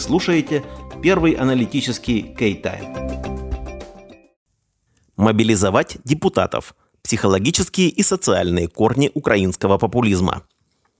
слушаете первый аналитический K-Time. Мобилизовать депутатов. Психологические и социальные корни украинского популизма.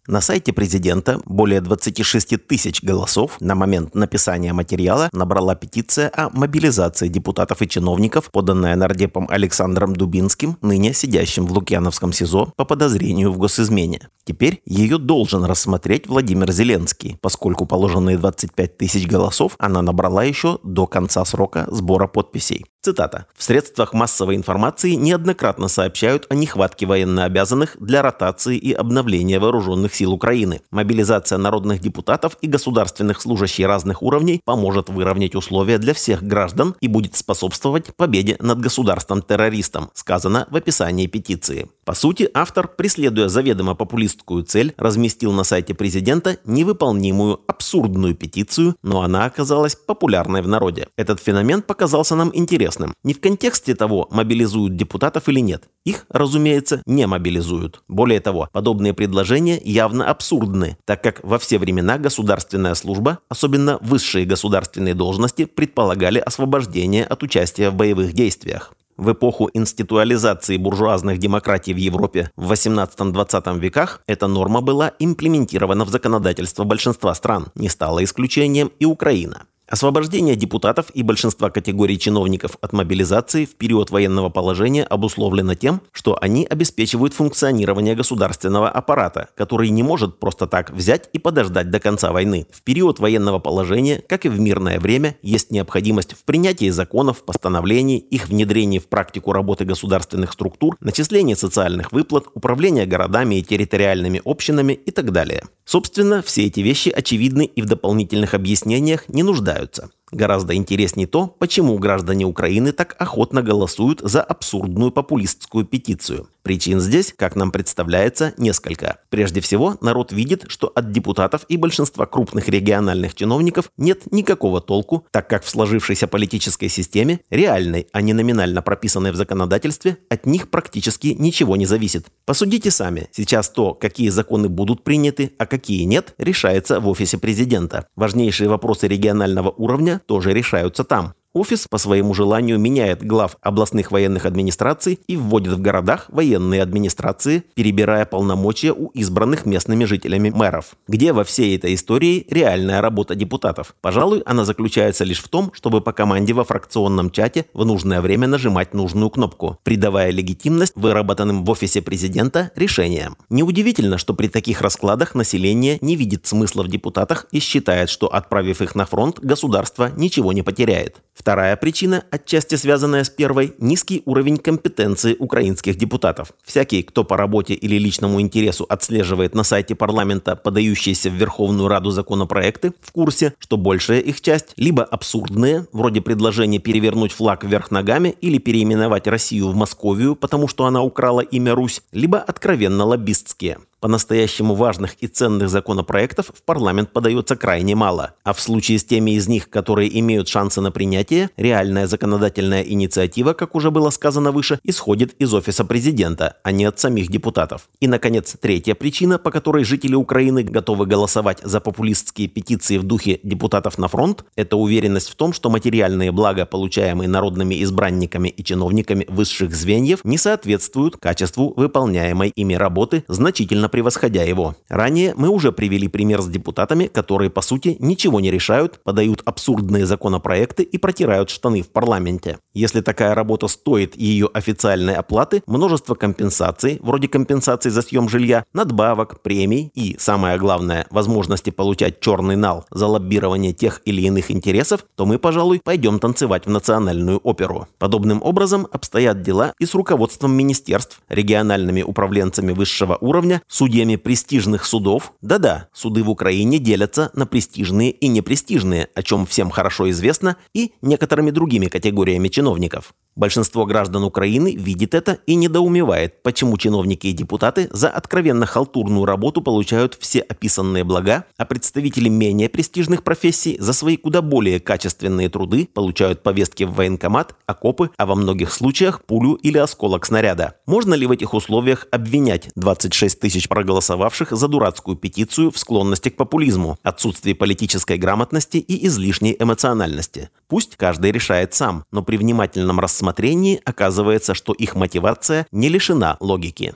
На сайте президента более 26 тысяч голосов на момент написания материала набрала петиция о мобилизации депутатов и чиновников, поданная нардепом Александром Дубинским, ныне сидящим в Лукьяновском СИЗО по подозрению в госизмене. Теперь ее должен рассмотреть Владимир Зеленский, поскольку положенные 25 тысяч голосов она набрала еще до конца срока сбора подписей. Цитата. «В средствах массовой информации неоднократно сообщают о нехватке военнообязанных для ротации и обновления вооруженных сил Украины. Мобилизация народных депутатов и государственных служащих разных уровней поможет выровнять условия для всех граждан и будет способствовать победе над государством-террористом», сказано в описании петиции. По сути, автор, преследуя заведомо популистскую цель, разместил на сайте президента невыполнимую, абсурдную петицию, но она оказалась популярной в народе. Этот феномен показался нам интересным. Не в контексте того, мобилизуют депутатов или нет. Их, разумеется, не мобилизуют. Более того, подобные предложения явно абсурдны, так как во все времена государственная служба, особенно высшие государственные должности, предполагали освобождение от участия в боевых действиях. В эпоху институализации буржуазных демократий в Европе в 18-20 веках эта норма была имплементирована в законодательство большинства стран. Не стала исключением и Украина. Освобождение депутатов и большинства категорий чиновников от мобилизации в период военного положения обусловлено тем, что они обеспечивают функционирование государственного аппарата, который не может просто так взять и подождать до конца войны. В период военного положения, как и в мирное время, есть необходимость в принятии законов, постановлений, их внедрении в практику работы государственных структур, начислении социальных выплат, управления городами и территориальными общинами и так далее. Собственно, все эти вещи очевидны и в дополнительных объяснениях не нуждаются. Pelze. Гораздо интереснее то, почему граждане Украины так охотно голосуют за абсурдную популистскую петицию. Причин здесь, как нам представляется, несколько. Прежде всего, народ видит, что от депутатов и большинства крупных региональных чиновников нет никакого толку, так как в сложившейся политической системе, реальной, а не номинально прописанной в законодательстве, от них практически ничего не зависит. Посудите сами, сейчас то, какие законы будут приняты, а какие нет, решается в офисе президента. Важнейшие вопросы регионального уровня тоже решаются там. Офис по своему желанию меняет глав областных военных администраций и вводит в городах военные администрации, перебирая полномочия у избранных местными жителями мэров. Где во всей этой истории реальная работа депутатов? Пожалуй, она заключается лишь в том, чтобы по команде во фракционном чате в нужное время нажимать нужную кнопку, придавая легитимность выработанным в офисе президента решениям. Неудивительно, что при таких раскладах население не видит смысла в депутатах и считает, что отправив их на фронт, государство ничего не потеряет. Вторая причина, отчасти связанная с первой, низкий уровень компетенции украинских депутатов. Всякий, кто по работе или личному интересу отслеживает на сайте парламента подающиеся в Верховную Раду законопроекты, в курсе, что большая их часть либо абсурдные, вроде предложения перевернуть флаг вверх ногами или переименовать Россию в Московию, потому что она украла имя Русь, либо откровенно лоббистские. По-настоящему важных и ценных законопроектов в парламент подается крайне мало, а в случае с теми из них, которые имеют шансы на принятие, реальная законодательная инициатива, как уже было сказано выше, исходит из офиса президента, а не от самих депутатов. И, наконец, третья причина, по которой жители Украины готовы голосовать за популистские петиции в духе депутатов на фронт, это уверенность в том, что материальные блага, получаемые народными избранниками и чиновниками высших звеньев, не соответствуют качеству выполняемой ими работы значительно превосходя его. Ранее мы уже привели пример с депутатами, которые по сути ничего не решают, подают абсурдные законопроекты и протирают штаны в парламенте. Если такая работа стоит ее официальной оплаты, множество компенсаций, вроде компенсаций за съем жилья, надбавок, премий и, самое главное, возможности получать черный нал за лоббирование тех или иных интересов, то мы, пожалуй, пойдем танцевать в национальную оперу. Подобным образом обстоят дела и с руководством министерств, региональными управленцами высшего уровня, судьями престижных судов. Да-да, суды в Украине делятся на престижные и непрестижные, о чем всем хорошо известно, и некоторыми другими категориями чиновников. Большинство граждан Украины видит это и недоумевает, почему чиновники и депутаты за откровенно халтурную работу получают все описанные блага, а представители менее престижных профессий за свои куда более качественные труды получают повестки в военкомат, окопы, а во многих случаях пулю или осколок снаряда. Можно ли в этих условиях обвинять 26 тысяч проголосовавших за дурацкую петицию в склонности к популизму, отсутствии политической грамотности и излишней эмоциональности? Пусть каждый решает сам, но при внимательном рассмотрении рассмотрении оказывается, что их мотивация не лишена логики.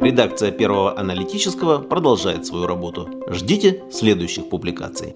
Редакция Первого аналитического продолжает свою работу. Ждите следующих публикаций.